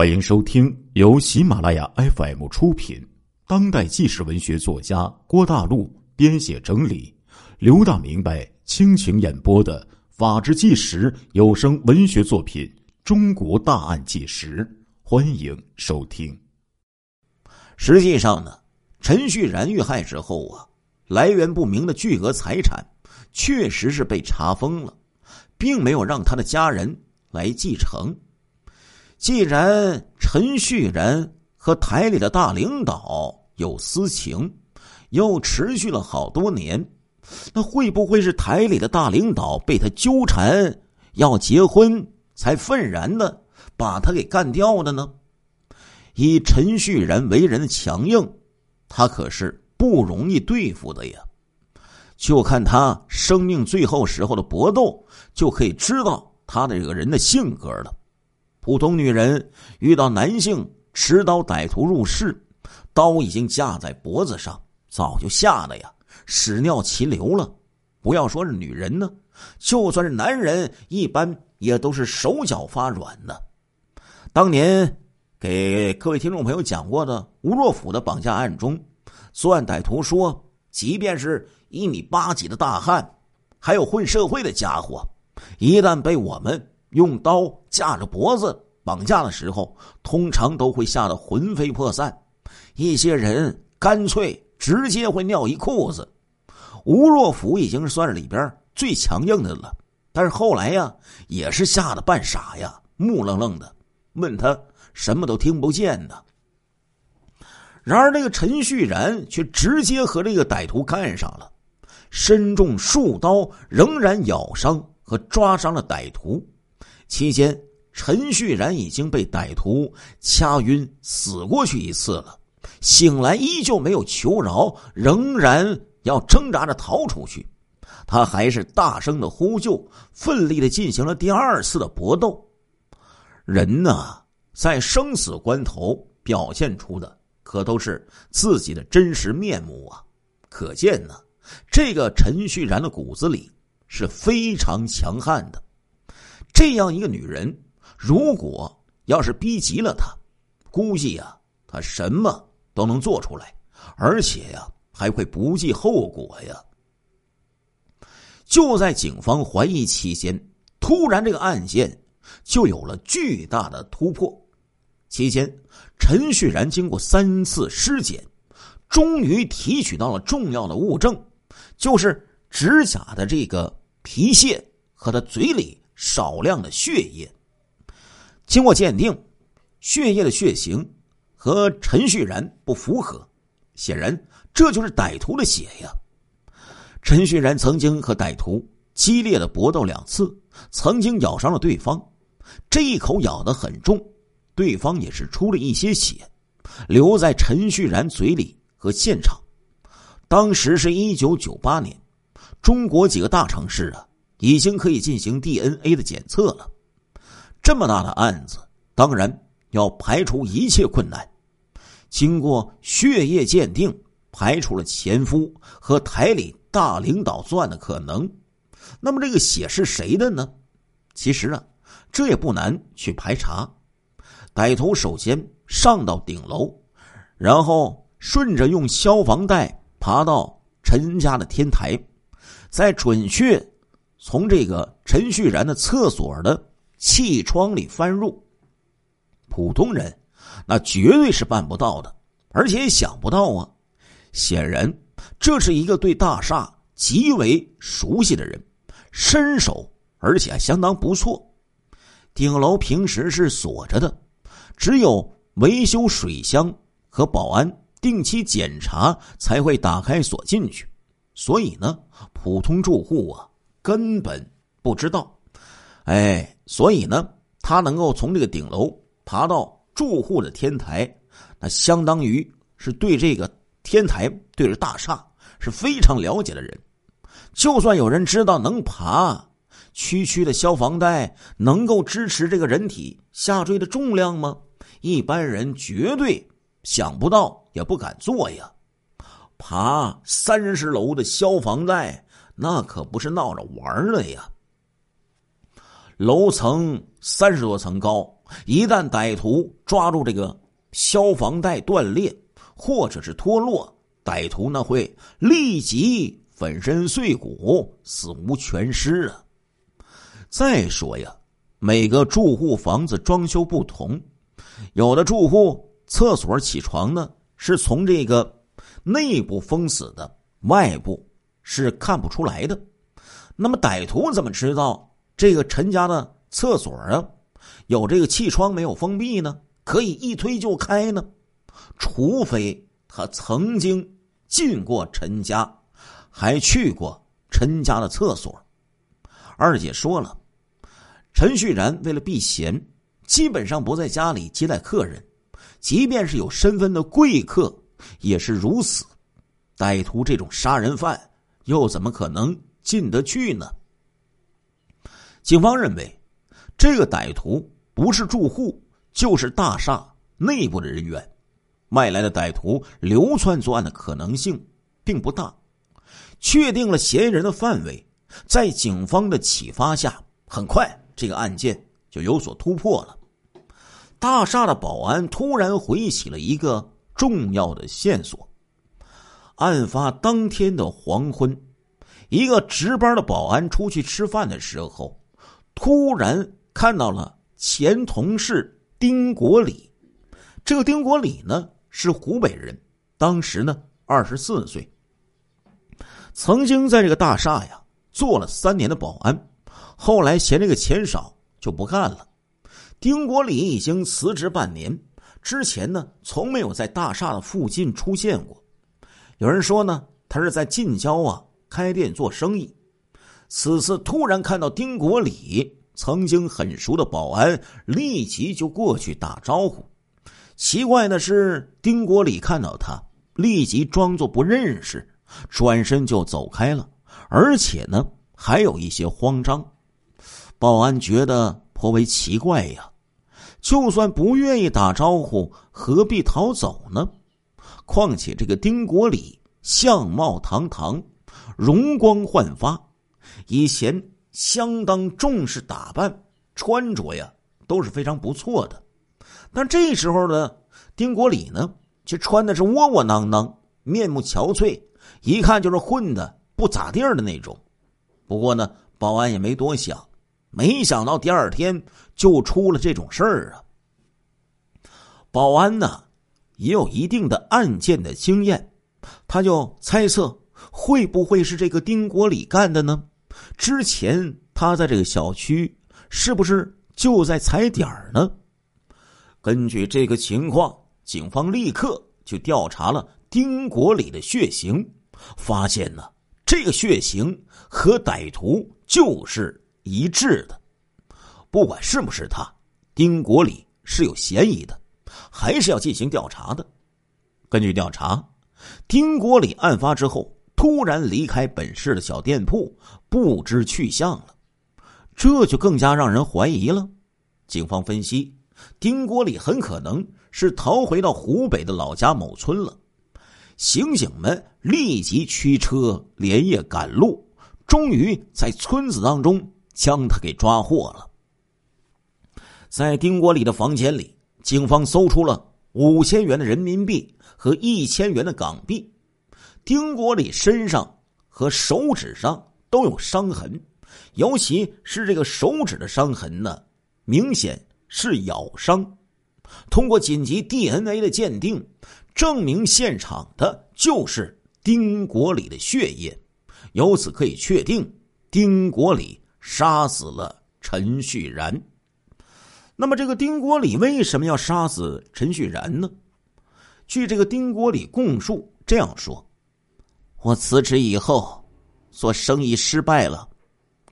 欢迎收听由喜马拉雅 FM 出品、当代纪实文学作家郭大陆编写整理、刘大明白倾情演播的《法制纪实》有声文学作品《中国大案纪实》，欢迎收听。实际上呢，陈旭然遇害之后啊，来源不明的巨额财产确实是被查封了，并没有让他的家人来继承。既然陈旭然和台里的大领导有私情，又持续了好多年，那会不会是台里的大领导被他纠缠要结婚，才愤然的把他给干掉的呢？以陈旭然为人的强硬，他可是不容易对付的呀。就看他生命最后时候的搏斗，就可以知道他的这个人的性格了。普通女人遇到男性持刀歹徒入室，刀已经架在脖子上，早就吓得呀屎尿齐流了。不要说是女人呢，就算是男人，一般也都是手脚发软的。当年给各位听众朋友讲过的吴若甫的绑架案中，作案歹徒说，即便是一米八几的大汉，还有混社会的家伙，一旦被我们。用刀架着脖子绑架的时候，通常都会吓得魂飞魄散，一些人干脆直接会尿一裤子。吴若甫已经算是里边最强硬的了，但是后来呀，也是吓得半傻呀，木愣愣的，问他什么都听不见呢。然而，那个陈旭然却直接和这个歹徒干上了，身中数刀，仍然咬伤和抓伤了歹徒。期间，陈旭然已经被歹徒掐晕死过去一次了，醒来依旧没有求饶，仍然要挣扎着逃出去。他还是大声的呼救，奋力的进行了第二次的搏斗。人呢，在生死关头表现出的可都是自己的真实面目啊！可见呢，这个陈旭然的骨子里是非常强悍的。这样一个女人，如果要是逼急了她，估计呀，她什么都能做出来，而且呀，还会不计后果呀。就在警方怀疑期间，突然这个案件就有了巨大的突破。期间，陈旭然经过三次尸检，终于提取到了重要的物证，就是指甲的这个皮屑和他嘴里。少量的血液，经过鉴定，血液的血型和陈旭然不符合，显然这就是歹徒的血呀。陈旭然曾经和歹徒激烈的搏斗两次，曾经咬伤了对方，这一口咬得很重，对方也是出了一些血，留在陈旭然嘴里和现场。当时是一九九八年，中国几个大城市啊。已经可以进行 DNA 的检测了。这么大的案子，当然要排除一切困难。经过血液鉴定，排除了前夫和台里大领导作案的可能。那么这个血是谁的呢？其实啊，这也不难去排查。歹徒首先上到顶楼，然后顺着用消防带爬到陈家的天台，再准确。从这个陈旭然的厕所的气窗里翻入，普通人那绝对是办不到的，而且也想不到啊。显然，这是一个对大厦极为熟悉的人，身手而且相当不错。顶楼平时是锁着的，只有维修水箱和保安定期检查才会打开锁进去，所以呢，普通住户啊。根本不知道，哎，所以呢，他能够从这个顶楼爬到住户的天台，那相当于是对这个天台、对着大厦是非常了解的人。就算有人知道能爬，区区的消防带能够支持这个人体下坠的重量吗？一般人绝对想不到，也不敢做呀。爬三十楼的消防带。那可不是闹着玩的呀！楼层三十多层高，一旦歹徒抓住这个消防带断裂或者是脱落，歹徒那会立即粉身碎骨、死无全尸啊！再说呀，每个住户房子装修不同，有的住户厕所起床呢是从这个内部封死的，外部是看不出来的。那么歹徒怎么知道这个陈家的厕所啊有这个气窗没有封闭呢？可以一推就开呢？除非他曾经进过陈家，还去过陈家的厕所。二姐说了。陈旭然为了避嫌，基本上不在家里接待客人，即便是有身份的贵客也是如此。歹徒这种杀人犯又怎么可能进得去呢？警方认为，这个歹徒不是住户，就是大厦内部的人员。外来的歹徒流窜作案的可能性并不大。确定了嫌疑人的范围，在警方的启发下，很快。这个案件就有所突破了。大厦的保安突然回忆起了一个重要的线索：案发当天的黄昏，一个值班的保安出去吃饭的时候，突然看到了前同事丁国礼。这个丁国礼呢是湖北人，当时呢二十四岁，曾经在这个大厦呀做了三年的保安。后来嫌这个钱少，就不干了。丁国礼已经辞职半年，之前呢，从没有在大厦的附近出现过。有人说呢，他是在近郊啊开店做生意。此次突然看到丁国礼，曾经很熟的保安立即就过去打招呼。奇怪的是，丁国礼看到他，立即装作不认识，转身就走开了，而且呢，还有一些慌张。保安觉得颇为奇怪呀，就算不愿意打招呼，何必逃走呢？况且这个丁国礼相貌堂堂，容光焕发，以前相当重视打扮，穿着呀都是非常不错的。但这时候呢，丁国礼呢却穿的是窝窝囊囊，面目憔悴，一看就是混的不咋地儿的那种。不过呢，保安也没多想。没想到第二天就出了这种事儿啊！保安呢也有一定的案件的经验，他就猜测会不会是这个丁国礼干的呢？之前他在这个小区是不是就在踩点儿呢？根据这个情况，警方立刻就调查了丁国礼的血型，发现呢这个血型和歹徒就是。一致的，不管是不是他，丁国礼是有嫌疑的，还是要进行调查的。根据调查，丁国礼案发之后突然离开本市的小店铺，不知去向了，这就更加让人怀疑了。警方分析，丁国礼很可能是逃回到湖北的老家某村了。刑警们立即驱车连夜赶路，终于在村子当中。将他给抓获了。在丁国礼的房间里，警方搜出了五千元的人民币和一千元的港币。丁国礼身上和手指上都有伤痕，尤其是这个手指的伤痕呢，明显是咬伤。通过紧急 DNA 的鉴定，证明现场的就是丁国礼的血液，由此可以确定丁国礼。杀死了陈旭然。那么，这个丁国礼为什么要杀死陈旭然呢？据这个丁国礼供述，这样说：“我辞职以后，做生意失败了，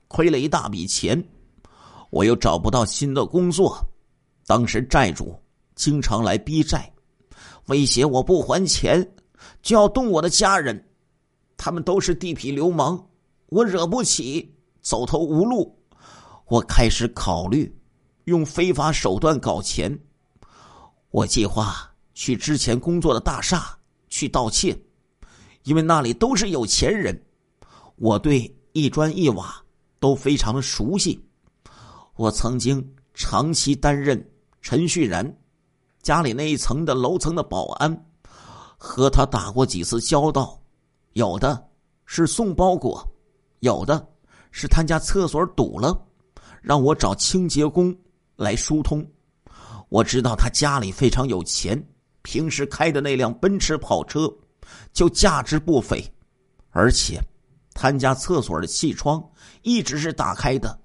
亏了一大笔钱，我又找不到新的工作。当时债主经常来逼债，威胁我不还钱就要动我的家人，他们都是地痞流氓，我惹不起。”走投无路，我开始考虑用非法手段搞钱。我计划去之前工作的大厦去盗窃，因为那里都是有钱人，我对一砖一瓦都非常的熟悉。我曾经长期担任陈旭然家里那一层的楼层的保安和他打过几次交道，有的是送包裹，有的是他家厕所堵了，让我找清洁工来疏通。我知道他家里非常有钱，平时开的那辆奔驰跑车就价值不菲，而且他家厕所的气窗一直是打开的，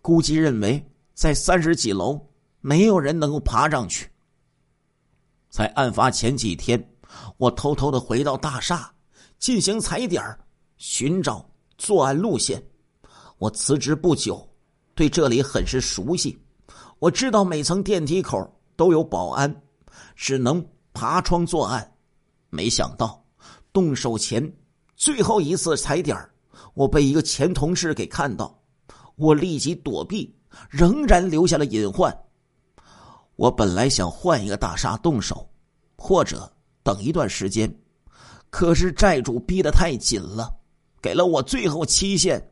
估计认为在三十几楼没有人能够爬上去。在案发前几天，我偷偷的回到大厦进行踩点寻找作案路线。我辞职不久，对这里很是熟悉。我知道每层电梯口都有保安，只能爬窗作案。没想到动手前最后一次踩点我被一个前同事给看到，我立即躲避，仍然留下了隐患。我本来想换一个大厦动手，或者等一段时间，可是债主逼得太紧了，给了我最后期限，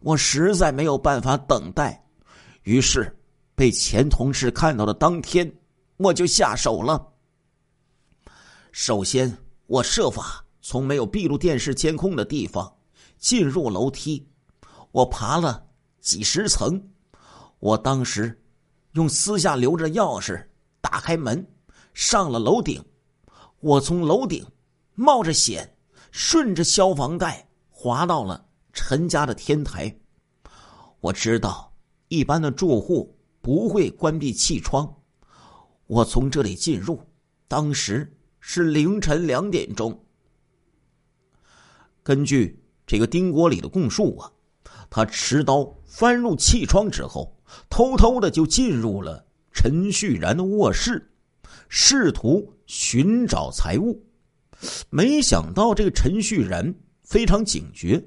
我实在没有办法等待，于是。被前同事看到的当天，我就下手了。首先，我设法从没有闭路电视监控的地方进入楼梯，我爬了几十层。我当时用私下留着钥匙打开门，上了楼顶。我从楼顶冒着险，顺着消防带滑到了陈家的天台。我知道一般的住户。不会关闭气窗。我从这里进入，当时是凌晨两点钟。根据这个丁国礼的供述啊，他持刀翻入气窗之后，偷偷的就进入了陈旭然的卧室，试图寻找财物。没想到这个陈旭然非常警觉，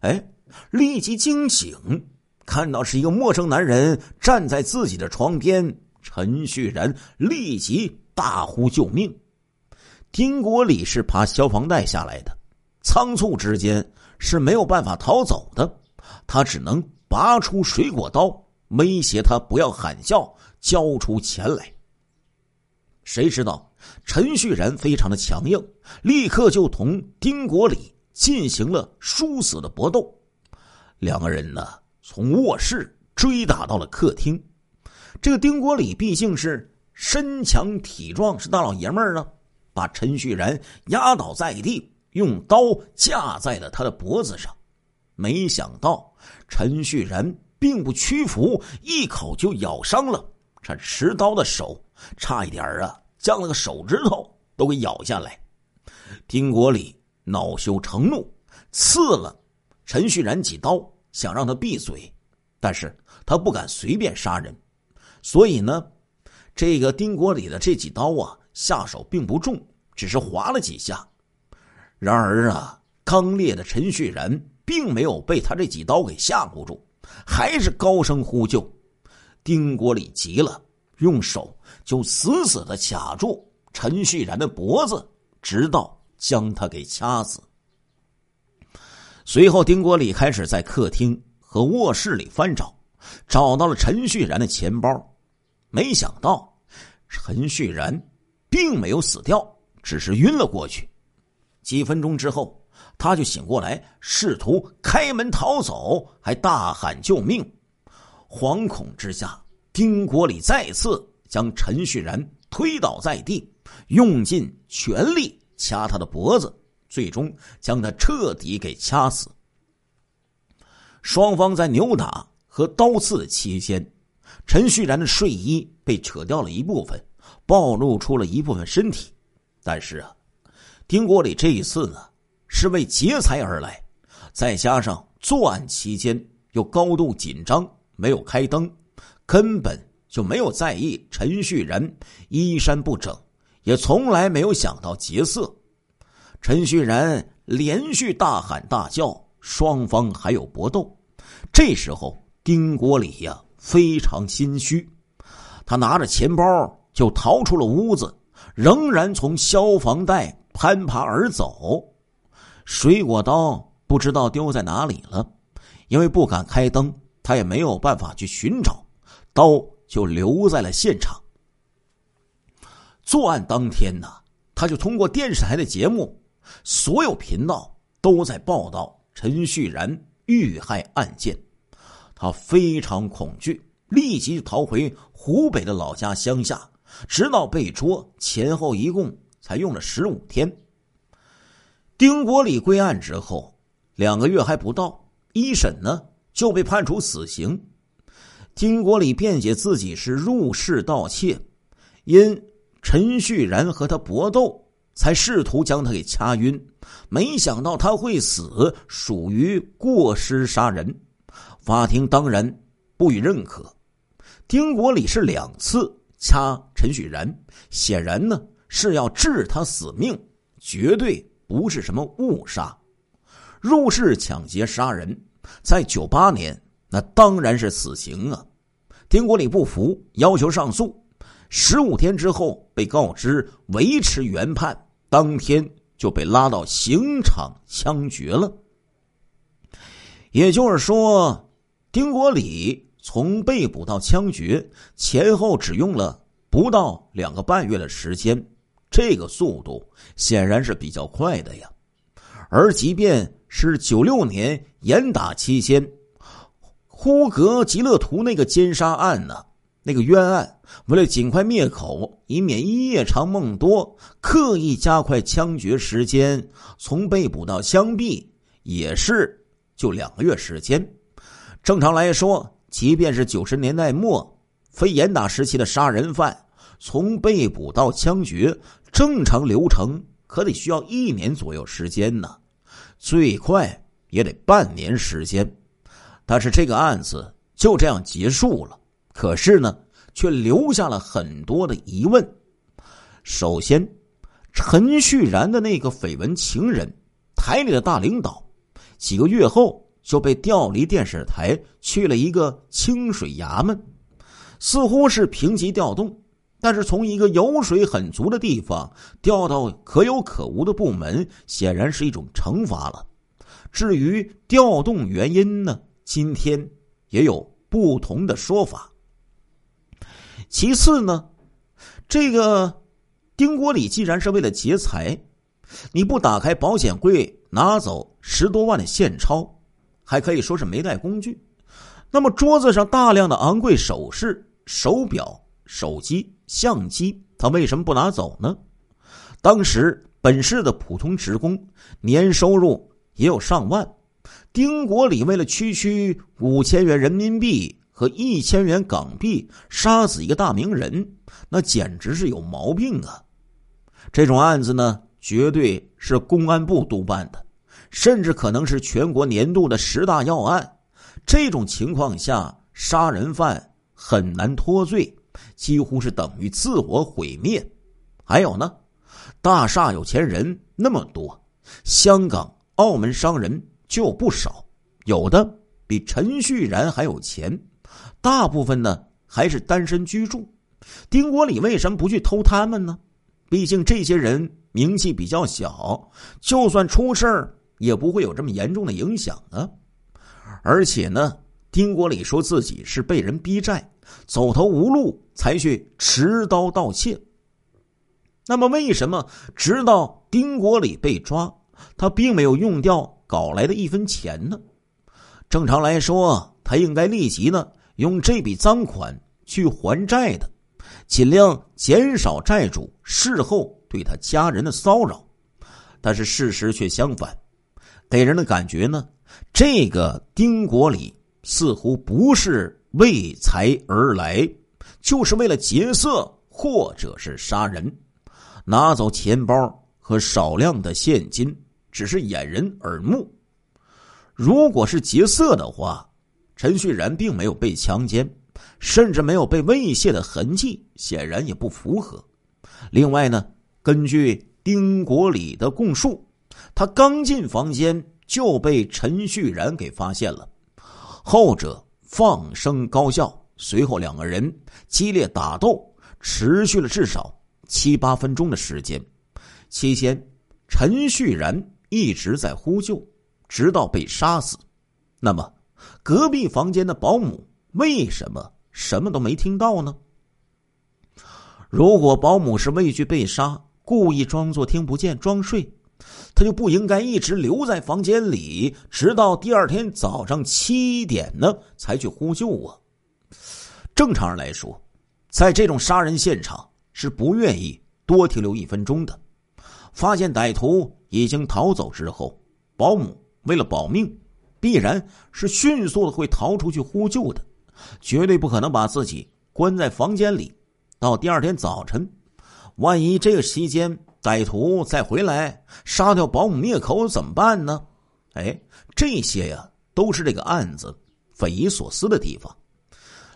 哎，立即惊醒。看到是一个陌生男人站在自己的床边，陈旭然立即大呼救命。丁国礼是爬消防带下来的，仓促之间是没有办法逃走的，他只能拔出水果刀威胁他不要喊叫，交出钱来。谁知道陈旭然非常的强硬，立刻就同丁国礼进行了殊死的搏斗，两个人呢。从卧室追打到了客厅，这个丁国礼毕竟是身强体壮，是大老爷们儿啊，把陈旭然压倒在地，用刀架在了他的脖子上。没想到陈旭然并不屈服，一口就咬伤了这持刀的手，差一点啊，将那个手指头都给咬下来。丁国礼恼羞成怒，刺了陈旭然几刀。想让他闭嘴，但是他不敢随便杀人，所以呢，这个丁国礼的这几刀啊，下手并不重，只是划了几下。然而啊，刚烈的陈旭然并没有被他这几刀给吓唬住，还是高声呼救。丁国礼急了，用手就死死的卡住陈旭然的脖子，直到将他给掐死。随后，丁国礼开始在客厅和卧室里翻找，找到了陈旭然的钱包。没想到，陈旭然并没有死掉，只是晕了过去。几分钟之后，他就醒过来，试图开门逃走，还大喊救命。惶恐之下，丁国礼再次将陈旭然推倒在地，用尽全力掐他的脖子。最终将他彻底给掐死。双方在扭打和刀刺期间，陈旭然的睡衣被扯掉了一部分，暴露出了一部分身体。但是啊，丁国礼这一次呢是为劫财而来，再加上作案期间又高度紧张，没有开灯，根本就没有在意陈旭然衣衫不整，也从来没有想到劫色。陈旭然连续大喊大叫，双方还有搏斗。这时候，丁国礼呀非常心虚，他拿着钱包就逃出了屋子，仍然从消防带攀爬而走。水果刀不知道丢在哪里了，因为不敢开灯，他也没有办法去寻找，刀就留在了现场。作案当天呢，他就通过电视台的节目，所有频道都在报道陈旭然遇害案件，他非常恐惧，立即逃回湖北的老家乡下，直到被捉，前后一共才用了十五天。丁国礼归案之后，两个月还不到，一审呢就被判处死刑。丁国礼辩解自己是入室盗窃，因陈旭然和他搏斗，才试图将他给掐晕，没想到他会死，属于过失杀人。法庭当然不予认可。丁国礼是两次掐陈旭然，显然呢是要治他死命，绝对不是什么误杀。入室抢劫杀人，在九八年那当然是死刑啊。丁国礼不服，要求上诉。十五天之后被告知维持原判，当天就被拉到刑场枪决了。也就是说，丁国礼从被捕到枪决前后只用了不到两个半月的时间，这个速度显然是比较快的呀。而即便是九六年严打期间。呼格吉勒图那个奸杀案呢？那个冤案，为了尽快灭口，以免夜长梦多，刻意加快枪决时间，从被捕到枪毙也是就两个月时间。正常来说，即便是九十年代末非严打时期的杀人犯，从被捕到枪决，正常流程可得需要一年左右时间呢，最快也得半年时间。但是这个案子就这样结束了，可是呢，却留下了很多的疑问。首先，陈旭然的那个绯闻情人，台里的大领导，几个月后就被调离电视台，去了一个清水衙门，似乎是平级调动。但是从一个油水很足的地方调到可有可无的部门，显然是一种惩罚了。至于调动原因呢？今天也有不同的说法。其次呢，这个丁国礼既然是为了劫财，你不打开保险柜拿走十多万的现钞，还可以说是没带工具。那么桌子上大量的昂贵首饰、手表、手机、相机，他为什么不拿走呢？当时本市的普通职工年收入也有上万。丁国礼为了区区五千元人民币和一千元港币杀死一个大名人，那简直是有毛病啊！这种案子呢，绝对是公安部督办的，甚至可能是全国年度的十大要案。这种情况下，杀人犯很难脱罪，几乎是等于自我毁灭。还有呢，大厦有钱人那么多，香港、澳门商人。就不少，有的比陈旭然还有钱，大部分呢还是单身居住。丁国礼为什么不去偷他们呢？毕竟这些人名气比较小，就算出事儿也不会有这么严重的影响啊。而且呢，丁国礼说自己是被人逼债，走投无路才去持刀盗窃。那么，为什么直到丁国礼被抓，他并没有用掉？搞来的一分钱呢？正常来说，他应该立即呢用这笔赃款去还债的，尽量减少债主事后对他家人的骚扰。但是事实却相反，给人的感觉呢，这个丁国礼似乎不是为财而来，就是为了劫色或者是杀人，拿走钱包和少量的现金。只是掩人耳目。如果是劫色的话，陈旭然并没有被强奸，甚至没有被猥亵的痕迹，显然也不符合。另外呢，根据丁国礼的供述，他刚进房间就被陈旭然给发现了，后者放声高笑，随后两个人激烈打斗，持续了至少七八分钟的时间。期间，陈旭然。一直在呼救，直到被杀死。那么，隔壁房间的保姆为什么什么都没听到呢？如果保姆是畏惧被杀，故意装作听不见装睡，他就不应该一直留在房间里，直到第二天早上七点呢才去呼救啊。正常人来说，在这种杀人现场是不愿意多停留一分钟的。发现歹徒已经逃走之后，保姆为了保命，必然是迅速的会逃出去呼救的，绝对不可能把自己关在房间里。到第二天早晨，万一这个期间歹徒再回来杀掉保姆灭口怎么办呢？哎，这些呀都是这个案子匪夷所思的地方。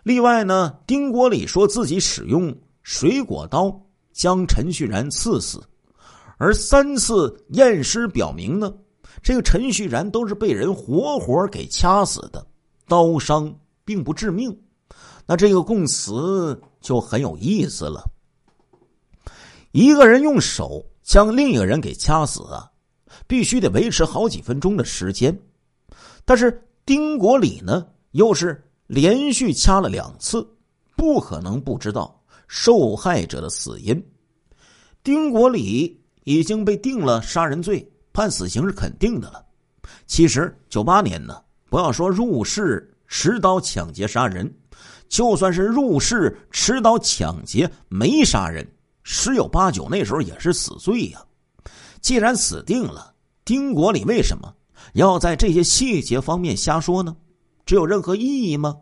另外呢，丁国礼说自己使用水果刀将陈旭然刺死。而三次验尸表明呢，这个陈旭然都是被人活活给掐死的，刀伤并不致命。那这个供词就很有意思了。一个人用手将另一个人给掐死啊，必须得维持好几分钟的时间。但是丁国礼呢，又是连续掐了两次，不可能不知道受害者的死因。丁国礼。已经被定了杀人罪，判死刑是肯定的了。其实九八年呢，不要说入室持刀抢劫杀人，就算是入室持刀抢劫没杀人，十有八九那时候也是死罪呀。既然死定了，丁国礼为什么要在这些细节方面瞎说呢？这有任何意义吗？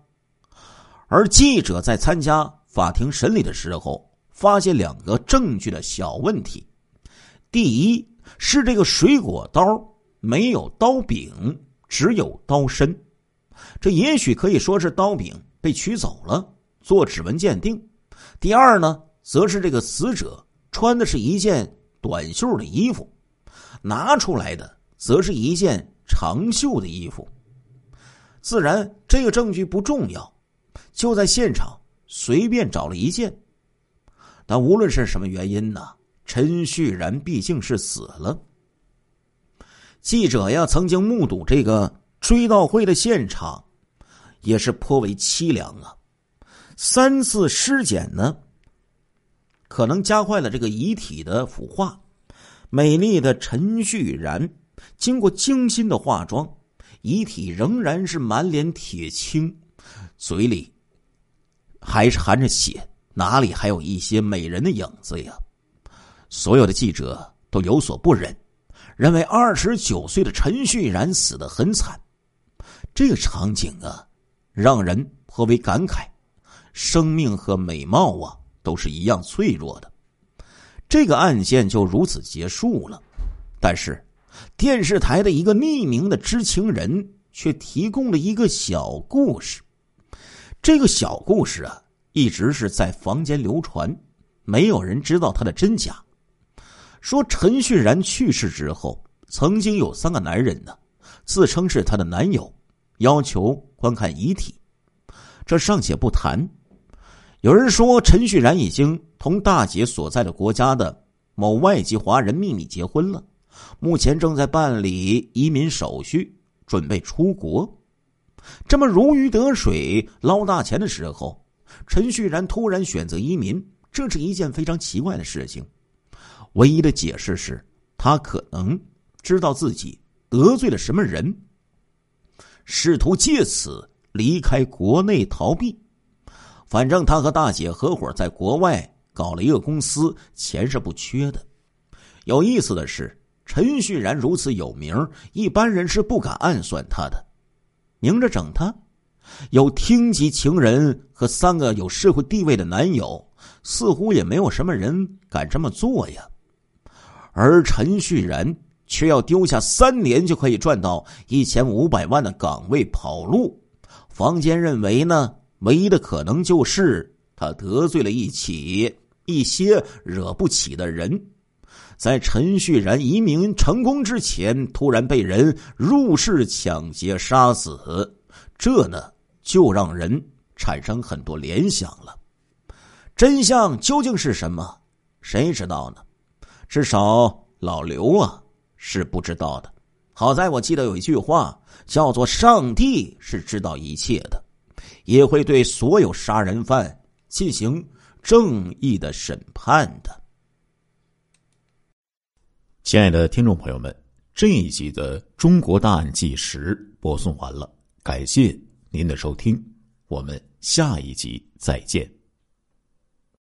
而记者在参加法庭审理的时候，发现两个证据的小问题。第一是这个水果刀没有刀柄，只有刀身，这也许可以说是刀柄被取走了做指纹鉴定。第二呢，则是这个死者穿的是一件短袖的衣服，拿出来的则是一件长袖的衣服。自然这个证据不重要，就在现场随便找了一件。但无论是什么原因呢？陈旭然毕竟是死了。记者呀，曾经目睹这个追悼会的现场，也是颇为凄凉啊。三次尸检呢，可能加快了这个遗体的腐化。美丽的陈旭然经过精心的化妆，遗体仍然是满脸铁青，嘴里还是含着血，哪里还有一些美人的影子呀？所有的记者都有所不忍，认为二十九岁的陈旭然死得很惨。这个场景啊，让人颇为感慨。生命和美貌啊，都是一样脆弱的。这个案件就如此结束了。但是，电视台的一个匿名的知情人却提供了一个小故事。这个小故事啊，一直是在坊间流传，没有人知道它的真假。说陈旭然去世之后，曾经有三个男人呢，自称是他的男友，要求观看遗体。这尚且不谈，有人说陈旭然已经同大姐所在的国家的某外籍华人秘密结婚了，目前正在办理移民手续，准备出国。这么如鱼得水、捞大钱的时候，陈旭然突然选择移民，这是一件非常奇怪的事情。唯一的解释是，他可能知道自己得罪了什么人，试图借此离开国内逃避。反正他和大姐合伙在国外搞了一个公司，钱是不缺的。有意思的是，陈旭然如此有名，一般人是不敢暗算他的。明着整他，有厅级情人和三个有社会地位的男友，似乎也没有什么人敢这么做呀。而陈旭然却要丢下三年就可以赚到一千五百万的岗位跑路，坊间认为呢，唯一的可能就是他得罪了一起一些惹不起的人，在陈旭然移民成功之前，突然被人入室抢劫杀死，这呢就让人产生很多联想了。真相究竟是什么？谁知道呢？至少老刘啊是不知道的。好在我记得有一句话叫做“上帝是知道一切的”，也会对所有杀人犯进行正义的审判的。亲爱的听众朋友们，这一集的《中国大案纪实》播送完了，感谢您的收听，我们下一集再见。